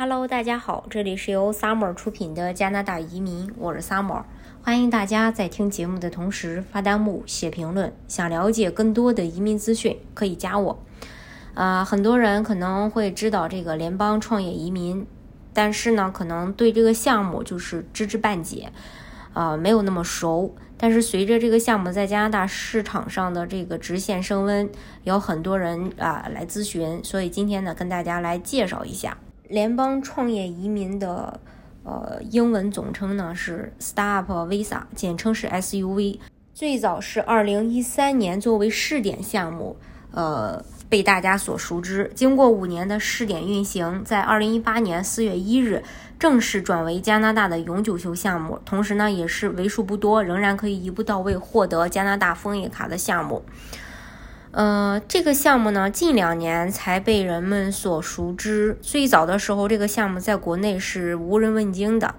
Hello，大家好，这里是由 Summer 出品的加拿大移民，我是 Summer，欢迎大家在听节目的同时发弹幕、写评论。想了解更多的移民资讯，可以加我。啊，很多人可能会知道这个联邦创业移民，但是呢，可能对这个项目就是知之半解，啊，没有那么熟。但是随着这个项目在加拿大市场上的这个直线升温，有很多人啊来咨询，所以今天呢，跟大家来介绍一下。联邦创业移民的呃英文总称呢是 Startup Visa，简称是 SUV。最早是二零一三年作为试点项目，呃被大家所熟知。经过五年的试点运行，在二零一八年四月一日正式转为加拿大的永久性项目。同时呢，也是为数不多仍然可以一步到位获得加拿大枫叶卡的项目。呃，这个项目呢，近两年才被人们所熟知。最早的时候，这个项目在国内是无人问津的。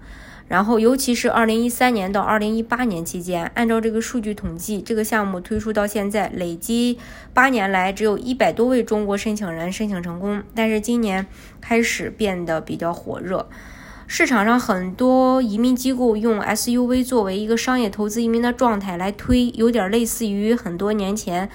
然后，尤其是二零一三年到二零一八年期间，按照这个数据统计，这个项目推出到现在，累计八年来只有一百多位中国申请人申请成功。但是今年开始变得比较火热，市场上很多移民机构用 SUV 作为一个商业投资移民的状态来推，有点类似于很多年前。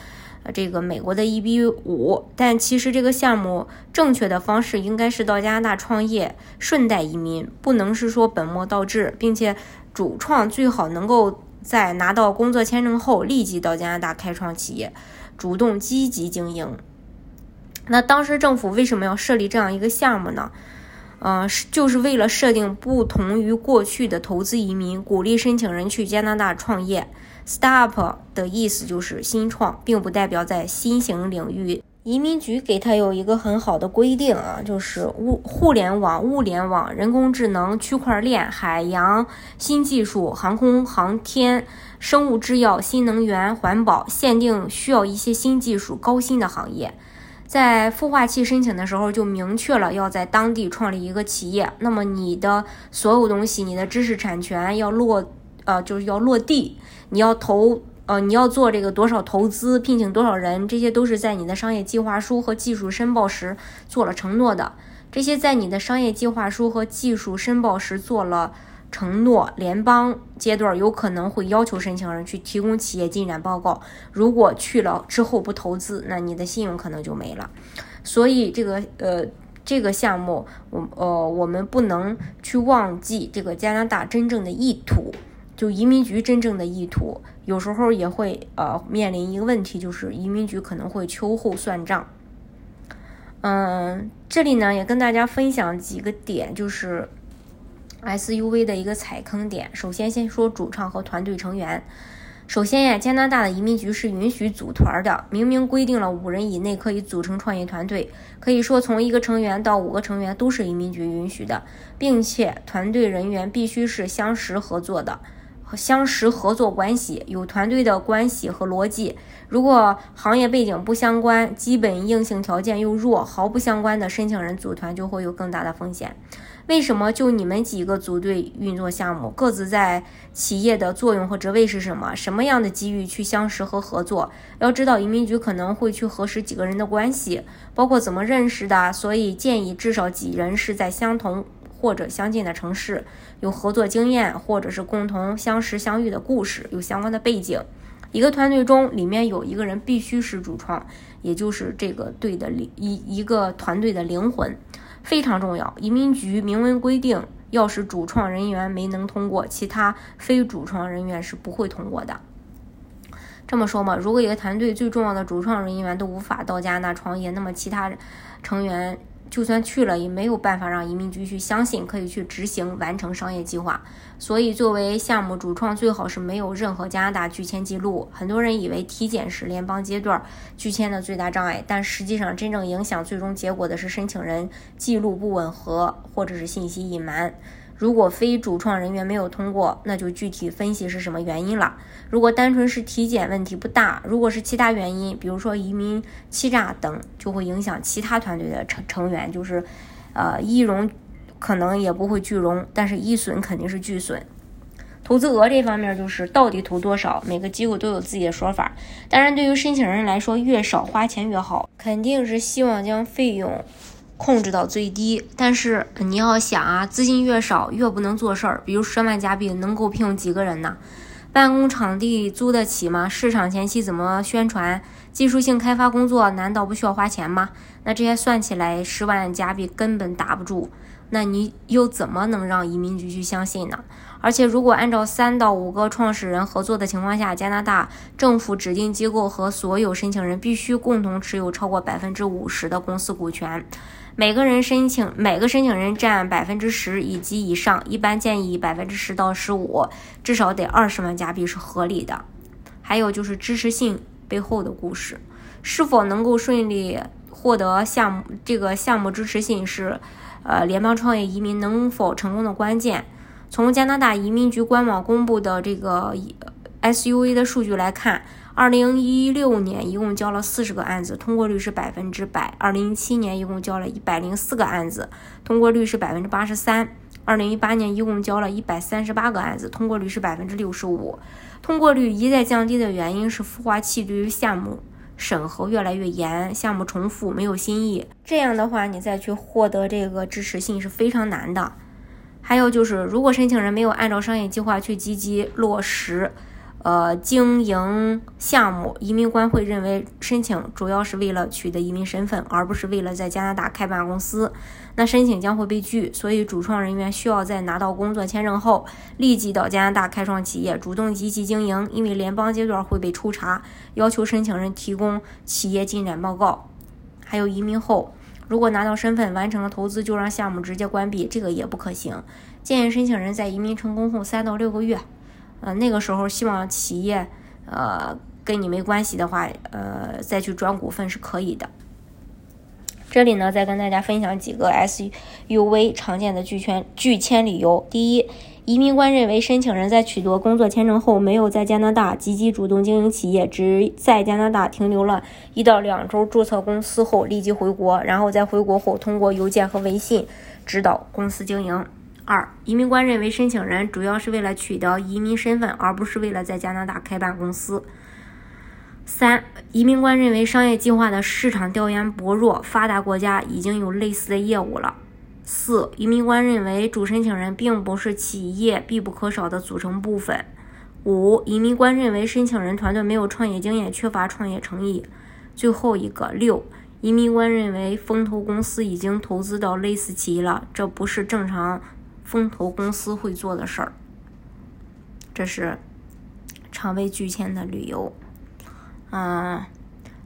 这个美国的一比五，但其实这个项目正确的方式应该是到加拿大创业，顺带移民，不能是说本末倒置，并且主创最好能够在拿到工作签证后立即到加拿大开创企业，主动积极经营。那当时政府为什么要设立这样一个项目呢？嗯，就是为了设定不同于过去的投资移民，鼓励申请人去加拿大创业。Startup 的意思就是新创，并不代表在新型领域。移民局给他有一个很好的规定啊，就是物互联网、物联网、人工智能、区块链、海洋、新技术、航空航天、生物制药、新能源、环保，限定需要一些新技术、高薪的行业。在孵化器申请的时候就明确了要在当地创立一个企业，那么你的所有东西，你的知识产权要落。呃，就是要落地，你要投，呃，你要做这个多少投资，聘请多少人，这些都是在你的商业计划书和技术申报时做了承诺的。这些在你的商业计划书和技术申报时做了承诺，联邦阶段有可能会要求申请人去提供企业进展报告。如果去了之后不投资，那你的信用可能就没了。所以这个，呃，这个项目，我，呃，我们不能去忘记这个加拿大真正的意图。就移民局真正的意图，有时候也会呃面临一个问题，就是移民局可能会秋后算账。嗯，这里呢也跟大家分享几个点，就是 SUV 的一个踩坑点。首先先说主唱和团队成员。首先呀，加拿大的移民局是允许组团的，明明规定了五人以内可以组成创业团队，可以说从一个成员到五个成员都是移民局允许的，并且团队人员必须是相识合作的。相识合作关系有团队的关系和逻辑。如果行业背景不相关，基本硬性条件又弱，毫不相关的申请人组团就会有更大的风险。为什么就你们几个组队运作项目，各自在企业的作用和职位是什么？什么样的机遇去相识和合作？要知道移民局可能会去核实几个人的关系，包括怎么认识的，所以建议至少几人是在相同。或者相近的城市，有合作经验，或者是共同相识相遇的故事，有相关的背景。一个团队中，里面有一个人必须是主创，也就是这个队的一一个团队的灵魂，非常重要。移民局明文规定，要是主创人员没能通过，其他非主创人员是不会通过的。这么说嘛，如果一个团队最重要的主创人员都无法到加拿大创业，那么其他成员。就算去了，也没有办法让移民局去相信可以去执行完成商业计划。所以，作为项目主创，最好是没有任何加拿大拒签记录。很多人以为体检是联邦阶段拒签的最大障碍，但实际上真正影响最终结果的是申请人记录不吻合或者是信息隐瞒。如果非主创人员没有通过，那就具体分析是什么原因了。如果单纯是体检问题不大，如果是其他原因，比如说移民欺诈等，就会影响其他团队的成成员，就是，呃，一荣可能也不会巨荣，但是一损肯定是巨损。投资额这方面就是到底投多少，每个机构都有自己的说法。当然，对于申请人来说，越少花钱越好，肯定是希望将费用。控制到最低。但是你要想啊，资金越少越不能做事儿。比如十万加币能够聘用几个人呢？办公场地租得起吗？市场前期怎么宣传？技术性开发工作难道不需要花钱吗？那这些算起来，十万加币根本打不住。那你又怎么能让移民局去相信呢？而且，如果按照三到五个创始人合作的情况下，加拿大政府指定机构和所有申请人必须共同持有超过百分之五十的公司股权。每个人申请，每个申请人占百分之十以及以上，一般建议百分之十到十五，至少得二十万加币是合理的。还有就是支持信背后的故事，是否能够顺利获得项目这个项目支持信是，呃，联邦创业移民能否成功的关键。从加拿大移民局官网公布的这个 SUA 的数据来看。二零一六年一共交了四十个案子，通过率是百分之百。二零一七年一共交了一百零四个案子，通过率是百分之八十三。二零一八年一共交了一百三十八个案子，通过率是百分之六十五。通过率一再降低的原因是孵化器对于项目审核越来越严，项目重复没有新意。这样的话，你再去获得这个支持信是非常难的。还有就是，如果申请人没有按照商业计划去积极落实。呃，经营项目，移民官会认为申请主要是为了取得移民身份，而不是为了在加拿大开办公司，那申请将会被拒。所以，主创人员需要在拿到工作签证后，立即到加拿大开创企业，主动积极经营。因为联邦阶段会被抽查，要求申请人提供企业进展报告。还有移民后，如果拿到身份，完成了投资就让项目直接关闭，这个也不可行。建议申请人在移民成功后三到六个月。呃，那个时候希望企业，呃，跟你没关系的话，呃，再去转股份是可以的。这里呢，再跟大家分享几个 SUV 常见的拒签拒签理由。第一，移民官认为申请人在取得工作签证后，没有在加拿大积极主动经营企业，只在加拿大停留了一到两周，注册公司后立即回国，然后在回国后通过邮件和微信指导公司经营。二，移民官认为申请人主要是为了取得移民身份，而不是为了在加拿大开办公司。三，移民官认为商业计划的市场调研薄弱，发达国家已经有类似的业务了。四，移民官认为主申请人并不是企业必不可少的组成部分。五，移民官认为申请人团队没有创业经验，缺乏创业诚意。最后一个六，移民官认为风投公司已经投资到类似企业了，这不是正常。风投公司会做的事儿，这是常被拒签的理由。嗯，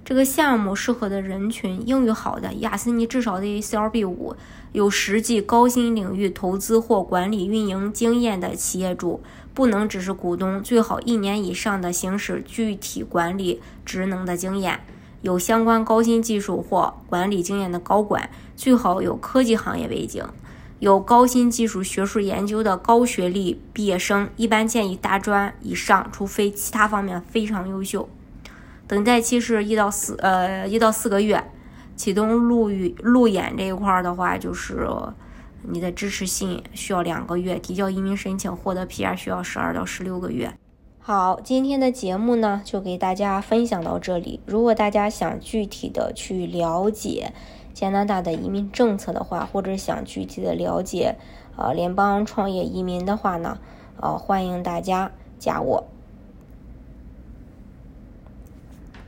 这个项目适合的人群：英语好的，雅思你至少得 CLB 五，有实际高薪领域投资或管理运营经验的企业主，不能只是股东，最好一年以上的行使具体管理职能的经验，有相关高新技术或管理经验的高管，最好有科技行业背景。有高新技术学术研究的高学历毕业生，一般建议大专以上，除非其他方面非常优秀。等待期是一到四呃一到四个月。启动路语路演这一块儿的话，就是你的支持信需要两个月，提交移民申请获得 PR 需要十二到十六个月。好，今天的节目呢就给大家分享到这里。如果大家想具体的去了解，加拿大的移民政策的话，或者想具体的了解，呃，联邦创业移民的话呢，呃，欢迎大家加我。